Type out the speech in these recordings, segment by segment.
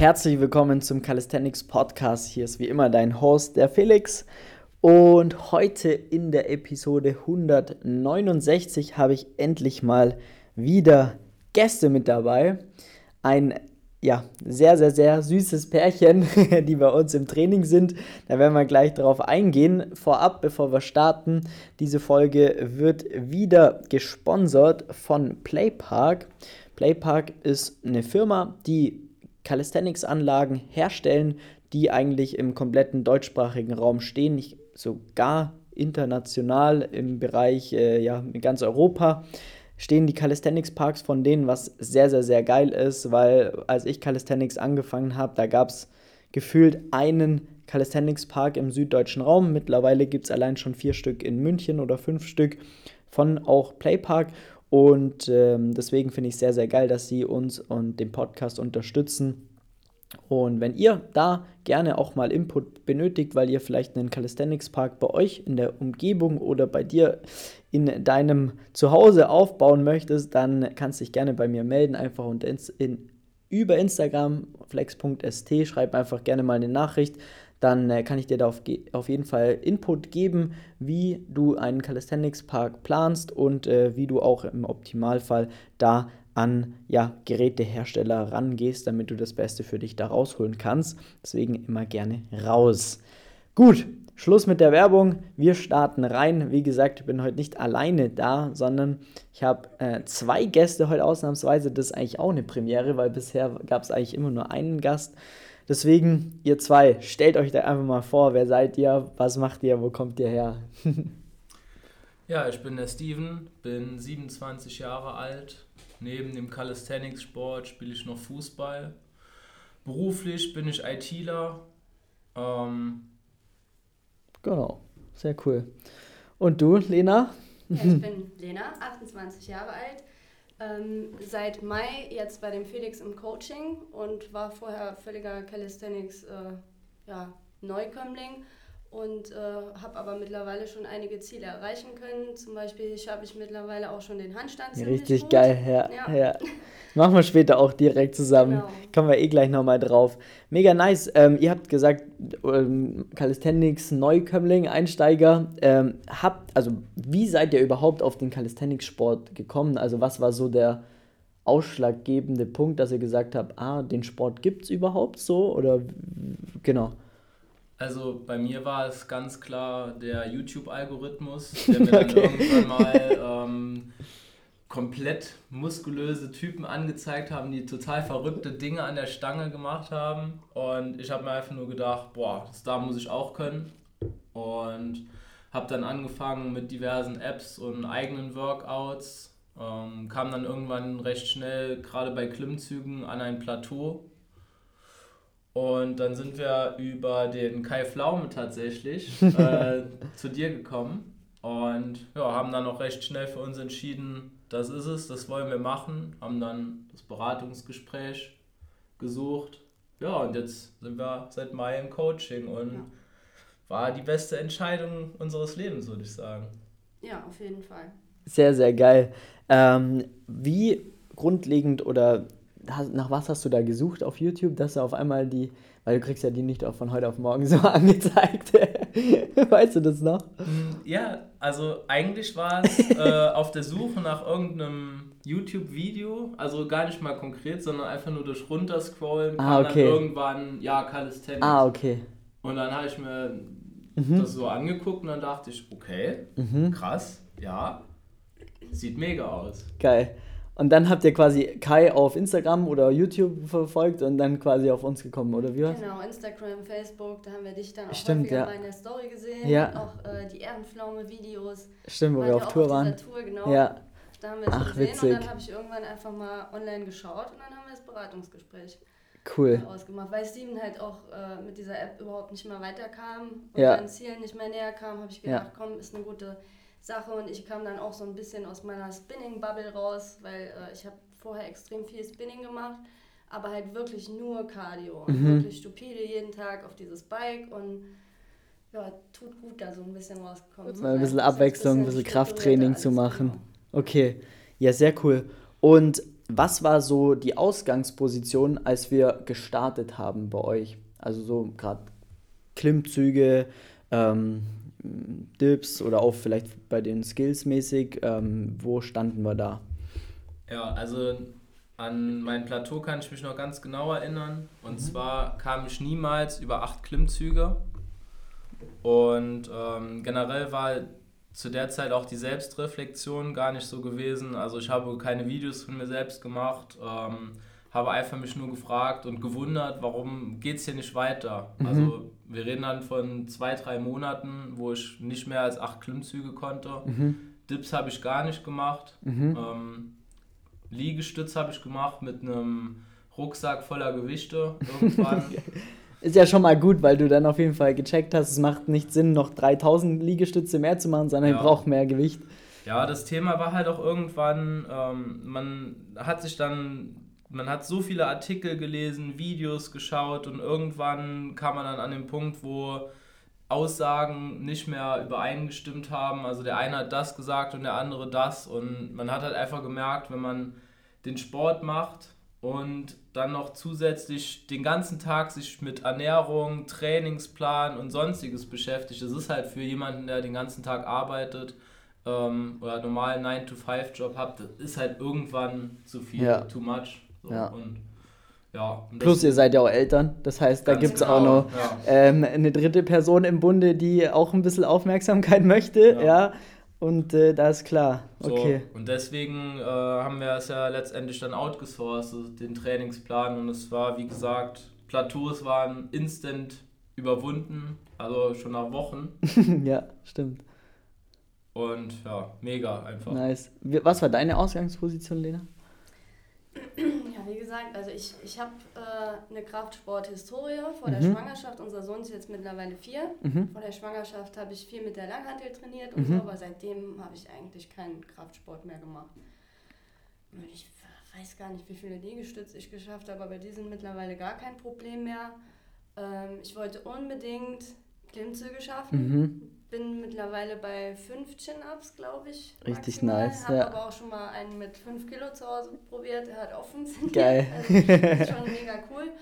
Herzlich willkommen zum Calisthenics Podcast. Hier ist wie immer dein Host, der Felix. Und heute in der Episode 169 habe ich endlich mal wieder Gäste mit dabei. Ein ja, sehr, sehr, sehr süßes Pärchen, die bei uns im Training sind. Da werden wir gleich drauf eingehen. Vorab, bevor wir starten, diese Folge wird wieder gesponsert von Playpark. Playpark ist eine Firma, die Calisthenics-Anlagen herstellen, die eigentlich im kompletten deutschsprachigen Raum stehen, nicht sogar international im Bereich äh, ja, in ganz Europa stehen die Calisthenics Parks von denen, was sehr, sehr, sehr geil ist, weil als ich Calisthenics angefangen habe, da gab es gefühlt einen Calisthenics Park im süddeutschen Raum. Mittlerweile gibt es allein schon vier Stück in München oder fünf Stück von auch Playpark. Und ähm, deswegen finde ich es sehr, sehr geil, dass sie uns und den Podcast unterstützen. Und wenn ihr da gerne auch mal Input benötigt, weil ihr vielleicht einen Calisthenics Park bei euch in der Umgebung oder bei dir in deinem Zuhause aufbauen möchtest, dann kannst du dich gerne bei mir melden, einfach unter in, über Instagram flex.st, schreib einfach gerne mal eine Nachricht dann äh, kann ich dir da auf, auf, jeden Fall Input geben, wie du einen Calisthenics Park planst und äh, wie du auch im Optimalfall da an ja, Gerätehersteller rangehst, damit du das Beste für dich da rausholen kannst. Deswegen immer gerne raus. Gut, Schluss mit der Werbung. Wir starten rein. Wie gesagt, ich bin heute nicht alleine da, sondern ich habe äh, zwei Gäste heute ausnahmsweise. Das ist eigentlich auch eine Premiere, weil bisher gab es eigentlich immer nur einen Gast. Deswegen, ihr zwei, stellt euch da einfach mal vor, wer seid ihr, was macht ihr, wo kommt ihr her? ja, ich bin der Steven, bin 27 Jahre alt. Neben dem Calisthenics-Sport spiele ich noch Fußball. Beruflich bin ich ITler. Ähm, genau, sehr cool. Und du, Lena? Ja, ich bin Lena, 28 Jahre alt, ähm, seit Mai jetzt bei dem Felix im Coaching und war vorher völliger Calisthenics äh, ja, Neukömmling und äh, habe aber mittlerweile schon einige Ziele erreichen können. Zum Beispiel habe ich mittlerweile auch schon den Handstand. Richtig gut. geil, ja, ja. ja. Machen wir später auch direkt zusammen. Genau. Kommen wir eh gleich nochmal drauf. Mega nice. Ähm, ihr habt gesagt, ähm, Calisthenics, Neukömmling, Einsteiger. Ähm, habt, also wie seid ihr überhaupt auf den Calisthenics-Sport gekommen? Also was war so der ausschlaggebende Punkt, dass ihr gesagt habt, ah, den Sport gibt es überhaupt so? Oder genau. Also bei mir war es ganz klar der YouTube-Algorithmus, der mir dann irgendwann mal ähm, komplett muskulöse Typen angezeigt haben, die total verrückte Dinge an der Stange gemacht haben. Und ich habe mir einfach nur gedacht, boah, das da muss ich auch können. Und habe dann angefangen mit diversen Apps und eigenen Workouts. Ähm, kam dann irgendwann recht schnell, gerade bei Klimmzügen, an ein Plateau und dann sind wir über den Kai Pflaume tatsächlich äh, zu dir gekommen und ja, haben dann auch recht schnell für uns entschieden, das ist es, das wollen wir machen, haben dann das Beratungsgespräch gesucht. Ja, und jetzt sind wir seit Mai im Coaching und ja. war die beste Entscheidung unseres Lebens, würde ich sagen. Ja, auf jeden Fall. Sehr, sehr geil. Ähm, wie grundlegend oder nach was hast du da gesucht auf YouTube, dass du auf einmal die, weil du kriegst ja die nicht auch von heute auf morgen so angezeigt. weißt du das noch? Mm, ja, also eigentlich war es äh, auf der Suche nach irgendeinem YouTube-Video, also gar nicht mal konkret, sondern einfach nur durch runterscrollen, ah, okay. dann irgendwann, ja, Calisthenics. Ah, okay. Und dann habe ich mir mhm. das so angeguckt und dann dachte ich, okay, mhm. krass, ja, sieht mega aus. Geil. Und dann habt ihr quasi Kai auf Instagram oder YouTube verfolgt und dann quasi auf uns gekommen, oder wie war's? Genau, Instagram, Facebook, da haben wir dich dann auch Stimmt, ja. mal in der Story gesehen. Ja. auch äh, die Ehrenpflaume-Videos. Stimmt, wo wir auf Tour waren. Tour, genau. Ja. Da haben wir es Ach, gesehen witzig. und dann habe ich irgendwann einfach mal online geschaut und dann haben wir das Beratungsgespräch cool. ausgemacht, weil Steven halt auch äh, mit dieser App überhaupt nicht mehr weiterkam und ja. seinen Zielen nicht mehr näher kam, habe ich gedacht, ja. komm, ist eine gute Sache und ich kam dann auch so ein bisschen aus meiner Spinning-Bubble raus, weil äh, ich habe vorher extrem viel Spinning gemacht, aber halt wirklich nur Cardio und mhm. wirklich stupide jeden Tag auf dieses Bike und ja, tut gut da so ein bisschen rausgekommen. Mal ein bisschen Abwechslung, ein bisschen, bisschen Krafttraining zu machen. Genau. Okay, ja, sehr cool. Und was war so die Ausgangsposition, als wir gestartet haben bei euch? Also so gerade Klimmzüge, ähm, Dips oder auch vielleicht bei den Skills mäßig. Ähm, wo standen wir da? Ja, also an mein Plateau kann ich mich noch ganz genau erinnern. Und mhm. zwar kam ich niemals über acht Klimmzüge. Und ähm, generell war zu der Zeit auch die Selbstreflexion gar nicht so gewesen. Also ich habe keine Videos von mir selbst gemacht, ähm, habe einfach mich nur gefragt und gewundert, warum geht es hier nicht weiter. Mhm. Also wir reden dann von zwei, drei Monaten, wo ich nicht mehr als acht Klimmzüge konnte. Mhm. Dips habe ich gar nicht gemacht. Mhm. Ähm, Liegestütz habe ich gemacht mit einem Rucksack voller Gewichte irgendwann. Ist ja schon mal gut, weil du dann auf jeden Fall gecheckt hast, es macht nicht Sinn, noch 3000 Liegestütze mehr zu machen, sondern ja. ich brauche mehr Gewicht. Ja, das Thema war halt auch irgendwann, ähm, man hat sich dann, man hat so viele Artikel gelesen, Videos geschaut und irgendwann kam man dann an den Punkt, wo Aussagen nicht mehr übereingestimmt haben. Also der eine hat das gesagt und der andere das und man hat halt einfach gemerkt, wenn man den Sport macht und dann noch zusätzlich den ganzen Tag sich mit Ernährung, Trainingsplan und sonstiges beschäftigt. Das ist halt für jemanden, der den ganzen Tag arbeitet ähm, oder normalen 9-to-5-Job hat, das ist halt irgendwann zu viel, ja. too much. So. Ja. Und, ja, Plus ihr seid ja auch Eltern, das heißt, da gibt es genau, auch noch ja. ähm, eine dritte Person im Bunde, die auch ein bisschen Aufmerksamkeit möchte, ja. ja. Und äh, da ist klar, okay. So, und deswegen äh, haben wir es ja letztendlich dann outgesourced, den Trainingsplan. Und es war, wie gesagt, Plateaus waren instant überwunden, also schon nach Wochen. ja, stimmt. Und ja, mega einfach. Nice. Was war deine Ausgangsposition, Lena? Wie gesagt, also ich, ich habe äh, eine Kraftsport-Historie vor mhm. der Schwangerschaft. Unser Sohn ist jetzt mittlerweile vier. Mhm. Vor der Schwangerschaft habe ich viel mit der Langhantel trainiert und mhm. so, aber seitdem habe ich eigentlich keinen Kraftsport mehr gemacht. Ich weiß gar nicht, wie viele Liegestütze ich geschafft habe, aber die sind mittlerweile gar kein Problem mehr. Ähm, ich wollte unbedingt Klimmzüge schaffen. Mhm bin mittlerweile bei 5 Chin-Ups, glaube ich. Richtig maximal. nice. Habe ja. aber auch schon mal einen mit 5 Kilo zu Hause probiert. Der hat auch funktioniert. Geil. Also, das ist schon mega cool.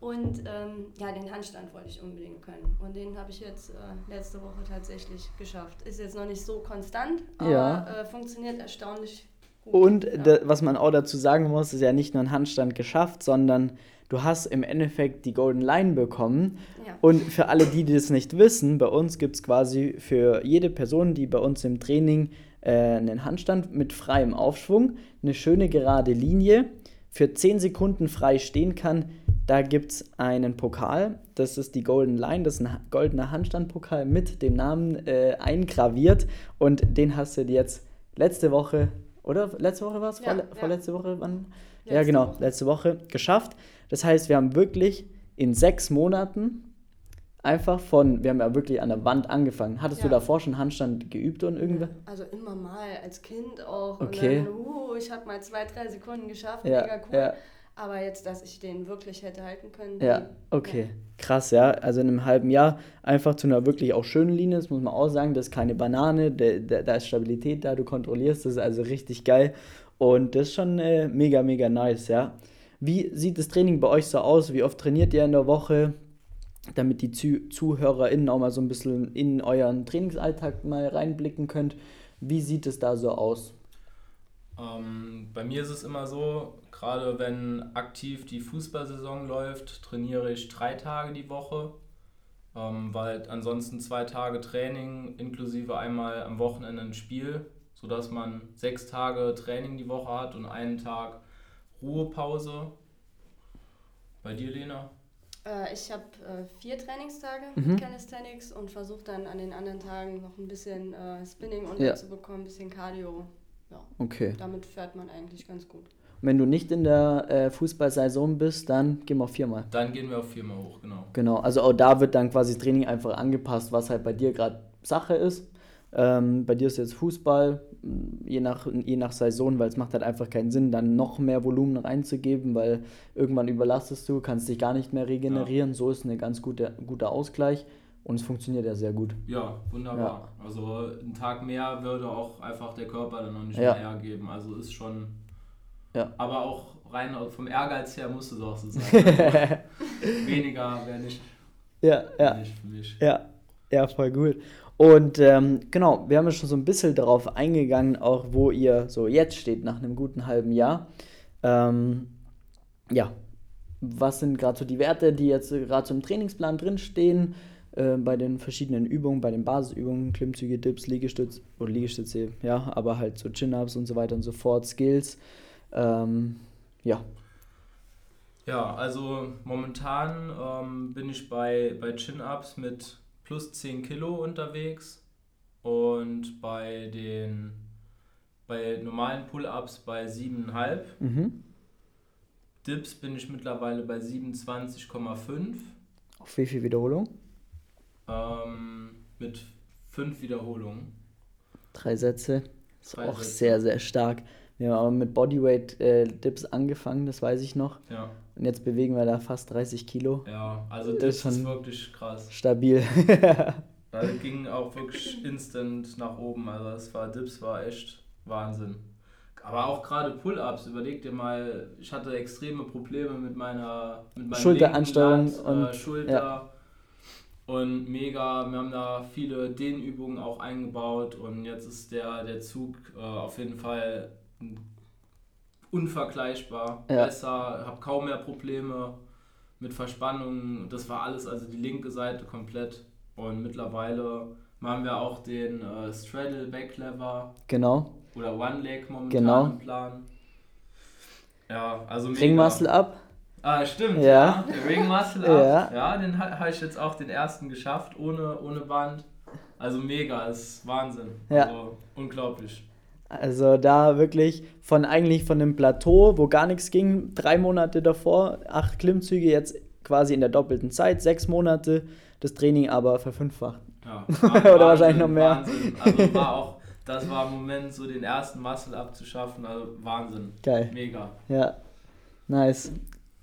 Und ähm, ja, den Handstand wollte ich unbedingt können. Und den habe ich jetzt äh, letzte Woche tatsächlich geschafft. Ist jetzt noch nicht so konstant, aber ja. äh, funktioniert erstaunlich gut. Und ja. was man auch dazu sagen muss, ist ja nicht nur ein Handstand geschafft, sondern du hast im Endeffekt die Golden Line bekommen. Ja. Und für alle, die das nicht wissen, bei uns gibt es quasi für jede Person, die bei uns im Training äh, einen Handstand mit freiem Aufschwung, eine schöne gerade Linie, für 10 Sekunden frei stehen kann. Da gibt es einen Pokal, das ist die Golden Line, das ist ein goldener Handstandpokal mit dem Namen äh, eingraviert und den hast du jetzt letzte Woche, oder letzte Woche war es? Ja, Vorle ja. Vorletzte Woche? Wann? Ja, genau, letzte Woche geschafft. Das heißt, wir haben wirklich in sechs Monaten einfach von, wir haben ja wirklich an der Wand angefangen. Hattest ja. du davor schon Handstand geübt und irgendwas? Also immer mal, als Kind auch. Okay. Dann, uh, ich habe mal zwei, drei Sekunden geschafft, ja, mega cool. Ja. Aber jetzt, dass ich den wirklich hätte halten können. Ja, okay. Krass, ja. Also in einem halben Jahr einfach zu einer wirklich auch schönen Linie, das muss man auch sagen, das ist keine Banane, da ist Stabilität da, du kontrollierst, das ist also richtig geil. Und das ist schon äh, mega, mega nice, ja. Wie sieht das Training bei euch so aus? Wie oft trainiert ihr in der Woche? Damit die Zuh ZuhörerInnen auch mal so ein bisschen in euren Trainingsalltag mal reinblicken könnt. Wie sieht es da so aus? Ähm, bei mir ist es immer so, gerade wenn aktiv die Fußballsaison läuft, trainiere ich drei Tage die Woche, ähm, weil ansonsten zwei Tage Training inklusive einmal am Wochenende ein Spiel, sodass man sechs Tage Training die Woche hat und einen Tag Ruhepause. Bei dir, Lena? Äh, ich habe äh, vier Trainingstage mhm. mit Calisthenics und versuche dann an den anderen Tagen noch ein bisschen äh, Spinning unterzubekommen, ja. ein bisschen Cardio. Ja. Okay. Damit fährt man eigentlich ganz gut. Und wenn du nicht in der äh, Fußballsaison bist, dann gehen wir auf viermal. Dann gehen wir auf viermal hoch, genau. Genau, also auch da wird dann quasi Training einfach angepasst, was halt bei dir gerade Sache ist. Ähm, bei dir ist jetzt Fußball, je nach, je nach Saison, weil es macht halt einfach keinen Sinn, dann noch mehr Volumen reinzugeben, weil irgendwann überlastest du, kannst dich gar nicht mehr regenerieren. Ja. So ist ein ganz guter, guter Ausgleich und es funktioniert ja sehr gut. Ja, wunderbar. Ja. Also ein Tag mehr würde auch einfach der Körper dann noch nicht ja. mehr hergeben. Also ist schon Ja. Aber auch rein vom Ehrgeiz her musst du es auch so sein. Weniger wäre nicht, ja, ja. nicht für mich. Ja, ja, voll gut. Und ähm, genau, wir haben ja schon so ein bisschen darauf eingegangen, auch wo ihr so jetzt steht, nach einem guten halben Jahr. Ähm, ja, was sind gerade so die Werte, die jetzt gerade so im Trainingsplan drinstehen, äh, bei den verschiedenen Übungen, bei den Basisübungen, Klimmzüge, Dips, Liegestütze oder Liegestütze, ja, aber halt so Chin-Ups und so weiter und so fort, Skills. Ähm, ja. Ja, also momentan ähm, bin ich bei, bei Chin-Ups mit plus 10 Kilo unterwegs und bei den bei normalen Pull-Ups bei 7,5. Mhm. Dips bin ich mittlerweile bei 27,5. Auf wie viel Wiederholung? Ähm, mit 5 Wiederholungen. Drei Sätze. Ist Drei auch Sätze. sehr, sehr stark. Wir haben aber mit Bodyweight-Dips äh, angefangen, das weiß ich noch. Ja. Und jetzt bewegen wir da fast 30 Kilo. Ja, also das, das ist wirklich krass. Stabil. da ging auch wirklich instant nach oben. Also das war Dips war echt Wahnsinn. Aber auch gerade Pull-ups, überleg dir mal, ich hatte extreme Probleme mit meiner mit Schulteransteuerung und äh, Schulter ja. und mega. Wir haben da viele Dehnübungen auch eingebaut und jetzt ist der, der Zug äh, auf jeden Fall unvergleichbar ja. besser, habe kaum mehr Probleme mit Verspannungen. Das war alles, also die linke Seite komplett. Und mittlerweile machen wir auch den äh, Straddle Back Lever. Genau. Oder One Leg momentan genau. im Plan. Ja, also mega. Ring Muscle Up. Ah, stimmt, ja. ja. Der Ring Muscle Up. ja. ja, den habe ich jetzt auch den ersten geschafft, ohne, ohne Band. Also mega, ist Wahnsinn. Ja. Also unglaublich. Also da wirklich von eigentlich von einem Plateau, wo gar nichts ging, drei Monate davor, acht Klimmzüge, jetzt quasi in der doppelten Zeit, sechs Monate, das Training aber verfünffacht. Ja, Oder wahrscheinlich noch mehr. Wahnsinn. Also war auch, das war im Moment so den ersten Muscle abzuschaffen, also Wahnsinn. Geil. Mega. Ja, nice.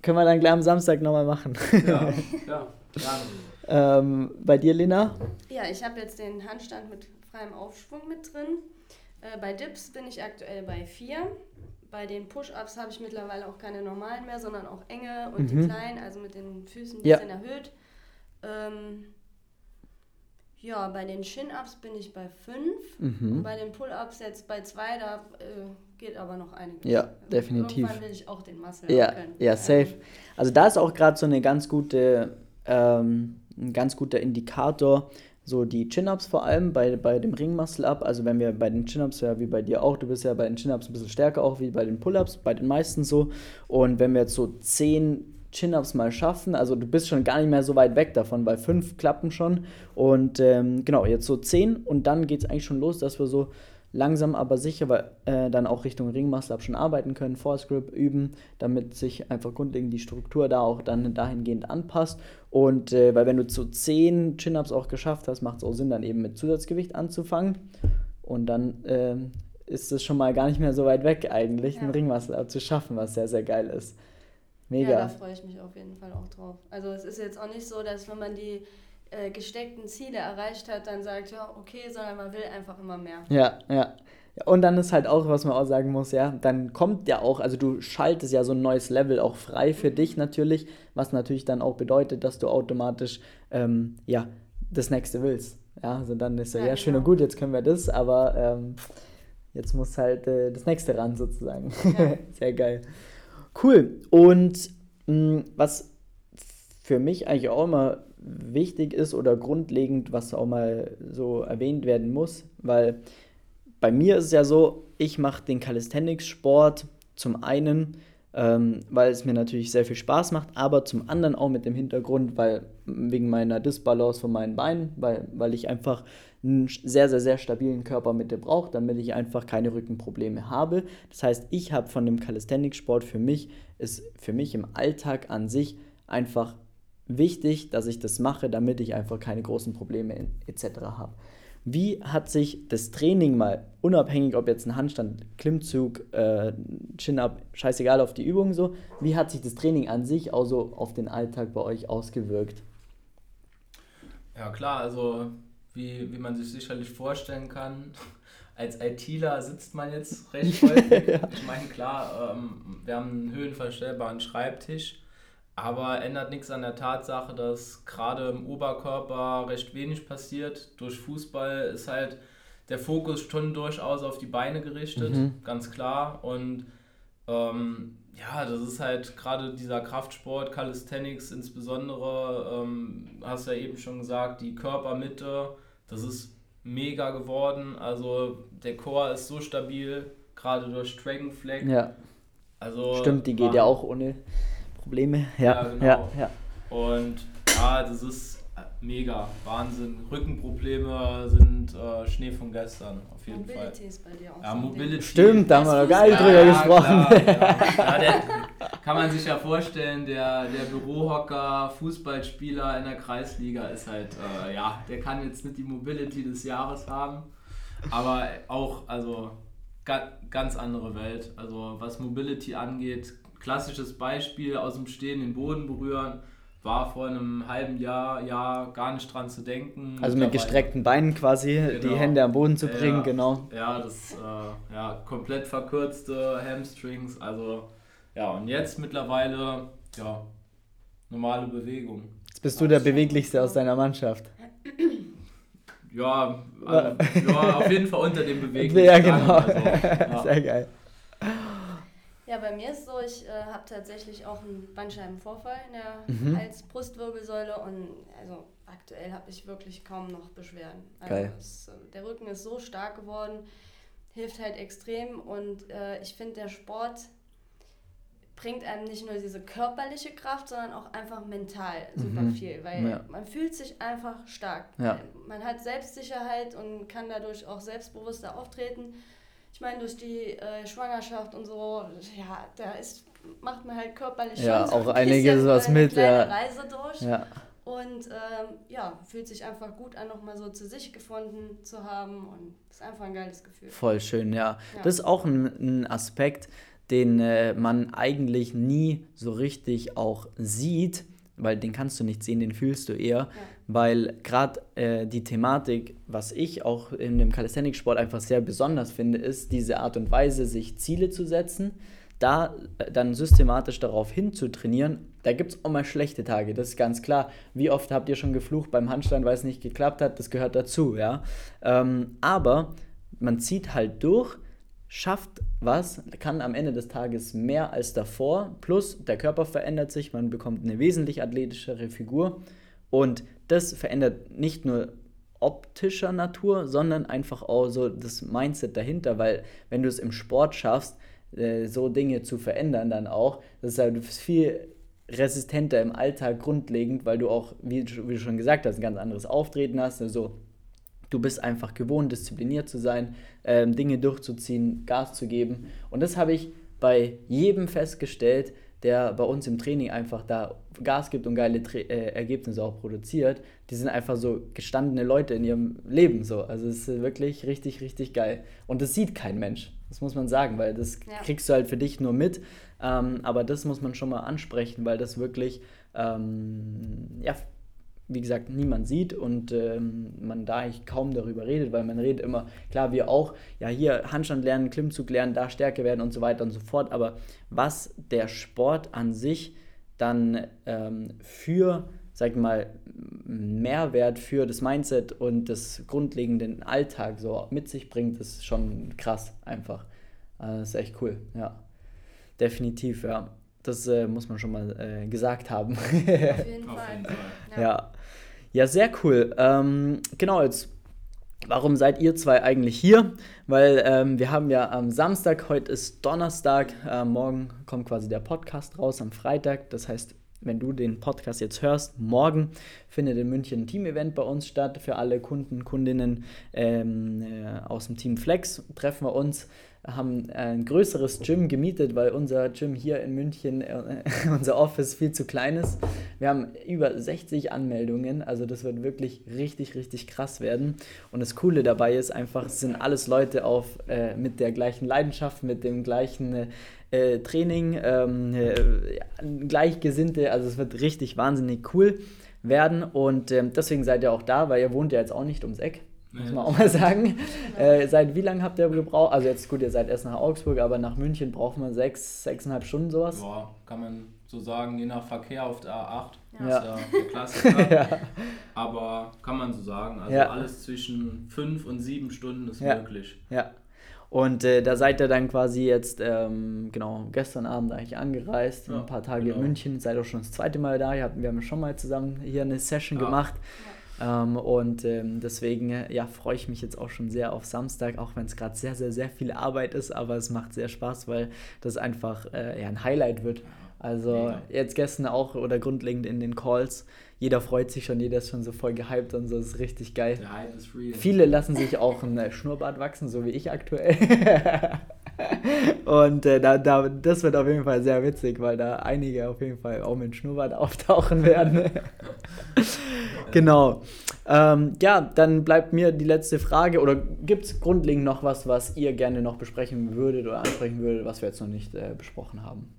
Können wir dann gleich am Samstag nochmal machen. Ja, ja, gerne. ähm, bei dir, Lena? Ja, ich habe jetzt den Handstand mit freiem Aufschwung mit drin. Äh, bei Dips bin ich aktuell bei 4. Bei den Push-Ups habe ich mittlerweile auch keine normalen mehr, sondern auch enge und mhm. die kleinen, also mit den Füßen ein bisschen ja. erhöht. Ähm, ja, bei den Chin-Ups bin ich bei 5. Mhm. Und bei den Pull-Ups jetzt bei 2, da äh, geht aber noch einiges. Ja, definitiv. Irgendwann will ich auch den Muscle ja, können. Ja, safe. Also da ist auch gerade so eine ganz gute, ähm, ein ganz guter Indikator, so die Chin-Ups vor allem bei, bei dem Ring-Muscle-Up. Also wenn wir bei den Chin-Ups, ja wie bei dir auch, du bist ja bei den Chin-Ups ein bisschen stärker auch wie bei den Pull-Ups, bei den meisten so. Und wenn wir jetzt so 10 Chin-Ups mal schaffen, also du bist schon gar nicht mehr so weit weg davon, weil 5 klappen schon. Und ähm, genau, jetzt so 10 und dann geht es eigentlich schon los, dass wir so langsam aber sicher weil, äh, dann auch Richtung Ringmuscle schon arbeiten können, Force Grip üben, damit sich einfach grundlegend die Struktur da auch dann dahingehend anpasst. Und äh, weil wenn du zu 10 Chin-Ups auch geschafft hast, macht es auch Sinn, dann eben mit Zusatzgewicht anzufangen. Und dann äh, ist es schon mal gar nicht mehr so weit weg eigentlich, ja. einen Ringmuscle zu schaffen, was sehr, sehr geil ist. Mega. Ja, da freue ich mich auf jeden Fall auch drauf. Also es ist jetzt auch nicht so, dass wenn man die äh, gesteckten Ziele erreicht hat, dann sagt, ja, okay, sondern man will einfach immer mehr. Ja, ja. Und dann ist halt auch, was man auch sagen muss, ja, dann kommt ja auch, also du schaltest ja so ein neues Level auch frei für mhm. dich natürlich, was natürlich dann auch bedeutet, dass du automatisch, ähm, ja, das nächste willst. Ja, also dann ist ja, ja, ja schön genau. und gut, jetzt können wir das, aber ähm, jetzt muss halt äh, das nächste ran sozusagen. Ja. Sehr geil. Cool. Und mh, mm, was für mich eigentlich auch immer wichtig ist oder grundlegend, was auch mal so erwähnt werden muss, weil bei mir ist es ja so, ich mache den Calisthenics-Sport zum einen, ähm, weil es mir natürlich sehr viel Spaß macht, aber zum anderen auch mit dem Hintergrund, weil wegen meiner Disbalance von meinen Beinen, weil, weil ich einfach einen sehr, sehr, sehr stabilen Körpermitte brauche, damit ich einfach keine Rückenprobleme habe. Das heißt, ich habe von dem Calisthenics-Sport für mich, ist für mich im Alltag an sich einfach wichtig, dass ich das mache, damit ich einfach keine großen Probleme etc. habe. Wie hat sich das Training mal, unabhängig ob jetzt ein Handstand, Klimmzug, äh, Chin-Up, scheißegal auf die Übung so, wie hat sich das Training an sich auch so auf den Alltag bei euch ausgewirkt? Ja klar, also wie, wie man sich sicherlich vorstellen kann, als ITler sitzt man jetzt recht häufig. ja. Ich meine, klar, ähm, wir haben einen höhenverstellbaren Schreibtisch, aber ändert nichts an der Tatsache, dass gerade im Oberkörper recht wenig passiert. Durch Fußball ist halt der Fokus schon durchaus auf die Beine gerichtet, mhm. ganz klar. Und ähm, ja, das ist halt gerade dieser Kraftsport, Calisthenics insbesondere, ähm, hast du ja eben schon gesagt, die Körpermitte, das ist mega geworden. Also der Core ist so stabil, gerade durch Dragonflag. Ja. Also Stimmt, die geht ja auch ohne Probleme. Ja, ja, genau. ja, ja. Und ja, das ist mega, Wahnsinn. Rückenprobleme sind äh, Schnee von gestern, auf jeden Mobility Fall. Mobility ist bei dir auch. Ja, Mobility. Stimmt, da haben wir noch gar nicht drüber ja, gesprochen. Klar, ja. der, kann man sich ja vorstellen, der, der Bürohocker, Fußballspieler in der Kreisliga ist halt, äh, ja, der kann jetzt nicht die Mobility des Jahres haben, aber auch, also ganz andere Welt. Also was Mobility angeht, klassisches Beispiel aus dem Stehen den Boden berühren war vor einem halben Jahr, Jahr gar nicht dran zu denken. Also mit gestreckten Beinen quasi genau. die Hände am Boden zu bringen, ja, genau. Ja, das äh, ja, komplett verkürzte Hamstrings. Also ja, und jetzt mittlerweile ja, normale Bewegung. Jetzt bist du der beweglichste aus deiner Mannschaft. Ja, also, ja auf jeden Fall unter dem Beweglichsten. Ja, genau. Also, ja. Sehr geil. Ja, bei mir ist so, ich äh, habe tatsächlich auch einen Bandscheibenvorfall in der mhm. Hals-Brustwirbelsäule und also aktuell habe ich wirklich kaum noch Beschwerden. Also Geil. Es, der Rücken ist so stark geworden, hilft halt extrem und äh, ich finde, der Sport bringt einem nicht nur diese körperliche Kraft, sondern auch einfach mental super mhm. viel, weil ja. man fühlt sich einfach stark. Ja. Man hat Selbstsicherheit und kann dadurch auch selbstbewusster auftreten ich meine, durch die äh, Schwangerschaft und so, ja, da ist, macht man halt körperlich ja, schon so auch einiges was mit, kleine ja. Reise durch. Ja. Und ähm, ja, fühlt sich einfach gut an, nochmal so zu sich gefunden zu haben. Und ist einfach ein geiles Gefühl. Voll schön, ja. ja. Das ist auch ein, ein Aspekt, den äh, man eigentlich nie so richtig auch sieht, weil den kannst du nicht sehen, den fühlst du eher, ja. Weil gerade äh, die Thematik, was ich auch in dem Calisthenics-Sport einfach sehr besonders finde, ist diese Art und Weise, sich Ziele zu setzen, da äh, dann systematisch darauf hinzutrainieren. Da gibt es auch mal schlechte Tage, das ist ganz klar. Wie oft habt ihr schon geflucht beim Handstand, weil es nicht geklappt hat? Das gehört dazu, ja. Ähm, aber man zieht halt durch schafft was, kann am Ende des Tages mehr als davor, plus der Körper verändert sich, man bekommt eine wesentlich athletischere Figur und das verändert nicht nur optischer Natur, sondern einfach auch so das Mindset dahinter, weil wenn du es im Sport schaffst, äh, so Dinge zu verändern dann auch, das ist halt viel resistenter im Alltag grundlegend, weil du auch, wie, du schon gesagt hast, ein ganz anderes Auftreten hast, also Du bist einfach gewohnt, diszipliniert zu sein, ähm, Dinge durchzuziehen, Gas zu geben. Und das habe ich bei jedem festgestellt, der bei uns im Training einfach da Gas gibt und geile Tra äh, Ergebnisse auch produziert. Die sind einfach so gestandene Leute in ihrem Leben so. Also es ist wirklich richtig, richtig geil. Und das sieht kein Mensch. Das muss man sagen, weil das ja. kriegst du halt für dich nur mit. Ähm, aber das muss man schon mal ansprechen, weil das wirklich ähm, ja, wie gesagt, niemand sieht und ähm, man da eigentlich kaum darüber redet, weil man redet immer, klar, wir auch, ja, hier Handstand lernen, Klimmzug lernen, da stärker werden und so weiter und so fort, aber was der Sport an sich dann ähm, für, sag ich mal, Mehrwert für das Mindset und das grundlegenden Alltag so mit sich bringt, ist schon krass einfach. Das ist echt cool, ja. Definitiv, ja. Das äh, muss man schon mal äh, gesagt haben. Auf jeden Fall. Ja. ja. ja. sehr cool. Ähm, genau, jetzt, warum seid ihr zwei eigentlich hier? Weil ähm, wir haben ja am Samstag, heute ist Donnerstag, äh, morgen kommt quasi der Podcast raus am Freitag. Das heißt, wenn du den Podcast jetzt hörst, morgen findet in München ein Team-Event bei uns statt. Für alle Kunden, Kundinnen ähm, äh, aus dem Team Flex treffen wir uns haben ein größeres Gym gemietet, weil unser Gym hier in München, äh, unser Office viel zu klein ist. Wir haben über 60 Anmeldungen, also das wird wirklich richtig, richtig krass werden. Und das Coole dabei ist einfach, es sind alles Leute auf, äh, mit der gleichen Leidenschaft, mit dem gleichen äh, Training, ähm, äh, Gleichgesinnte, also es wird richtig wahnsinnig cool werden und ähm, deswegen seid ihr auch da, weil ihr wohnt ja jetzt auch nicht ums Eck. muss man auch mal sagen. Äh, seit wie lange habt ihr gebraucht? Also jetzt gut, ihr seid erst nach Augsburg, aber nach München braucht man sechs, sechseinhalb Stunden sowas? Ja, kann man so sagen, je nach Verkehr auf der A8. Ja. Das ist ja der Klassiker. ja. Aber kann man so sagen. Also ja. alles zwischen fünf und sieben Stunden ist ja. möglich. Ja. Und äh, da seid ihr dann quasi jetzt, ähm, genau, gestern Abend eigentlich angereist, ein paar Tage genau. in München, seid auch schon das zweite Mal da. Wir haben schon mal zusammen hier eine Session gemacht. Ähm, und ähm, deswegen ja, freue ich mich jetzt auch schon sehr auf Samstag, auch wenn es gerade sehr, sehr, sehr viel Arbeit ist, aber es macht sehr Spaß, weil das einfach äh, ja, ein Highlight wird. Also ja. jetzt gestern auch oder grundlegend in den Calls, jeder freut sich schon, jeder ist schon so voll gehypt und so, das ist richtig geil. Der Hype ist real. Viele lassen sich auch ein Schnurrbart wachsen, so wie ich aktuell. und äh, da, da, das wird auf jeden Fall sehr witzig, weil da einige auf jeden Fall auch mit Schnurrbart auftauchen werden. genau. Ähm, ja, dann bleibt mir die letzte Frage. Oder gibt es grundlegend noch was, was ihr gerne noch besprechen würdet oder ansprechen würdet, was wir jetzt noch nicht äh, besprochen haben?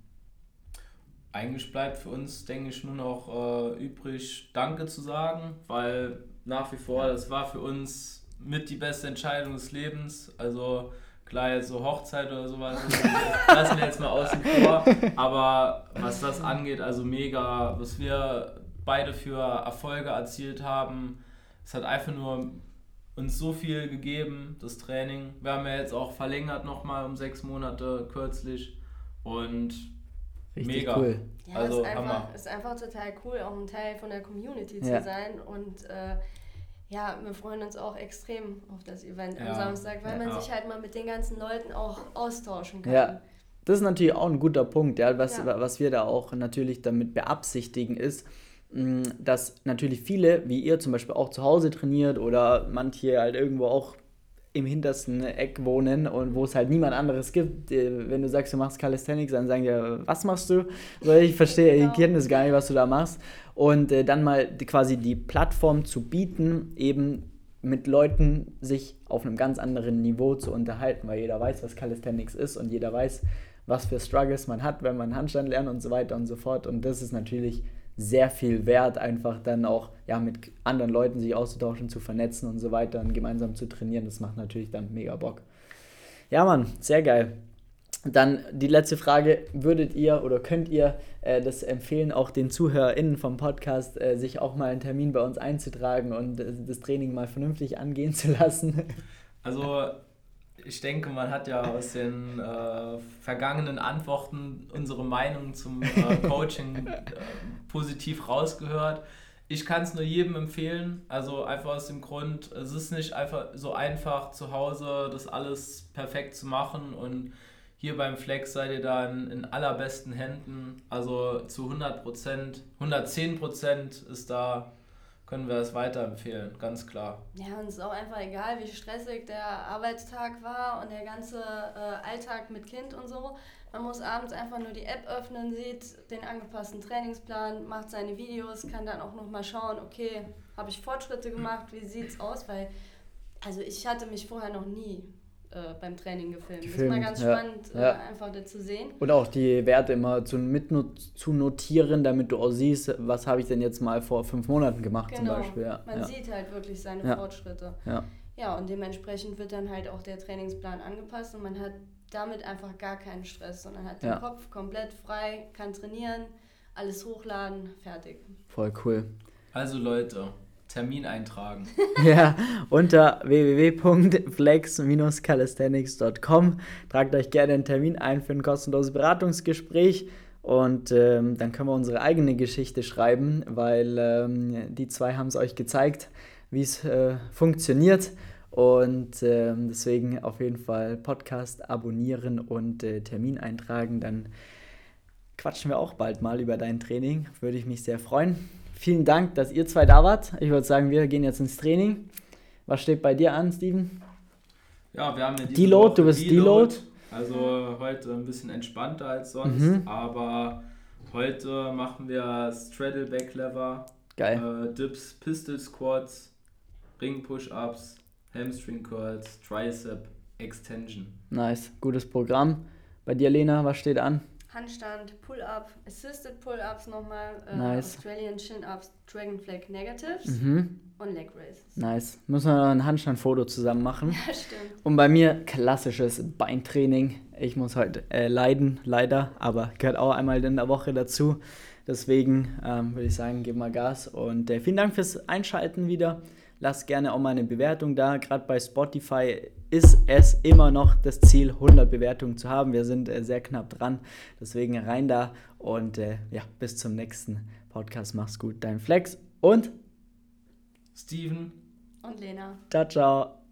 Eigentlich bleibt für uns, denke ich, nur noch äh, übrig, Danke zu sagen, weil nach wie vor, das war für uns mit die beste Entscheidung des Lebens. Also klar, jetzt so Hochzeit oder sowas, lassen wir jetzt mal außen vor. Aber was das angeht, also mega, was wir beide für Erfolge erzielt haben, es hat einfach nur uns so viel gegeben, das Training. Wir haben ja jetzt auch verlängert nochmal um sechs Monate kürzlich. Und Richtig Mega. cool. Ja, also, ist, einfach, ist einfach total cool, auch ein Teil von der Community zu ja. sein. Und äh, ja, wir freuen uns auch extrem auf das Event ja. am Samstag, weil man sich halt mal mit den ganzen Leuten auch austauschen kann. Ja. Das ist natürlich auch ein guter Punkt, ja, was, was wir da auch natürlich damit beabsichtigen ist, mm, dass natürlich viele, wie ihr zum Beispiel auch zu Hause trainiert oder manche halt irgendwo auch im hintersten Eck wohnen und wo es halt niemand anderes gibt. Äh, wenn du sagst, du machst Calisthenics, dann sagen die, was machst du? Ich verstehe, ich genau. kenne das gar nicht, was du da machst. Und äh, dann mal quasi die Plattform zu bieten, eben mit Leuten sich auf einem ganz anderen Niveau zu unterhalten, weil jeder weiß, was Calisthenics ist und jeder weiß, was für Struggles man hat, wenn man Handstand lernt und so weiter und so fort. Und das ist natürlich sehr viel wert, einfach dann auch ja, mit anderen Leuten sich auszutauschen, zu vernetzen und so weiter und gemeinsam zu trainieren. Das macht natürlich dann mega Bock. Ja, Mann, sehr geil. Dann die letzte Frage: Würdet ihr oder könnt ihr äh, das empfehlen, auch den ZuhörerInnen vom Podcast, äh, sich auch mal einen Termin bei uns einzutragen und äh, das Training mal vernünftig angehen zu lassen? Also, ich denke, man hat ja aus den äh, vergangenen Antworten unsere Meinung zum äh, Coaching äh, positiv rausgehört. Ich kann es nur jedem empfehlen, also einfach aus dem Grund, es ist nicht einfach so einfach zu Hause das alles perfekt zu machen und hier beim Flex seid ihr da in, in allerbesten Händen, also zu 100 Prozent, 110 Prozent ist da können wir es weiterempfehlen, ganz klar. Ja, und es ist auch einfach egal, wie stressig der Arbeitstag war und der ganze äh, Alltag mit Kind und so. Man muss abends einfach nur die App öffnen, sieht den angepassten Trainingsplan, macht seine Videos, kann dann auch nochmal schauen, okay, habe ich Fortschritte gemacht, wie sieht es aus? Weil, also ich hatte mich vorher noch nie äh, beim Training gefilmt. gefilmt. Das ist mal ganz ja. spannend, äh, ja. äh, einfach das zu sehen. Und auch die Werte immer zu, mit zu notieren, damit du auch siehst, was habe ich denn jetzt mal vor fünf Monaten gemacht genau. zum Beispiel. Ja. Man sieht halt wirklich seine Fortschritte. Ja. ja, und dementsprechend wird dann halt auch der Trainingsplan angepasst und man hat damit einfach gar keinen Stress, sondern hat den Kopf komplett frei, kann trainieren, alles hochladen, fertig. Voll cool. Also Leute, Termin eintragen. ja, unter www.flex-calisthenics.com. Tragt euch gerne einen Termin ein für ein kostenloses Beratungsgespräch. Und ähm, dann können wir unsere eigene Geschichte schreiben, weil ähm, die zwei haben es euch gezeigt, wie es äh, funktioniert. Und ähm, deswegen auf jeden Fall Podcast abonnieren und äh, Termin eintragen. Dann quatschen wir auch bald mal über dein Training. Würde ich mich sehr freuen. Vielen Dank, dass ihr zwei da wart. Ich würde sagen, wir gehen jetzt ins Training. Was steht bei dir an, Steven? Ja, wir haben ja Deload, du bist Deload. Also heute ein bisschen entspannter als sonst, mhm. aber heute machen wir Straddle Back Lever. Äh, Dips, Pistol Squats, Ring Push-Ups, Hamstring Curls, Tricep, Extension. Nice, gutes Programm. Bei dir, Lena, was steht an? Handstand, Pull-Up, Assisted Pull-Ups nochmal, äh, nice. Australian Chin-Ups, Dragon Flag Negatives mhm. und Leg Raises. Nice. Müssen wir ein Handstand-Foto zusammen machen. Ja, stimmt. Und bei mir klassisches Beintraining. Ich muss heute äh, leiden, leider, aber gehört auch einmal in der Woche dazu. Deswegen ähm, würde ich sagen, gib mal Gas und äh, vielen Dank fürs Einschalten wieder. Lasst gerne auch mal eine Bewertung da. Gerade bei Spotify ist es immer noch das Ziel, 100 Bewertungen zu haben. Wir sind äh, sehr knapp dran. Deswegen rein da und äh, ja, bis zum nächsten Podcast. Mach's gut, dein Flex und Steven und Lena. Ciao, ciao.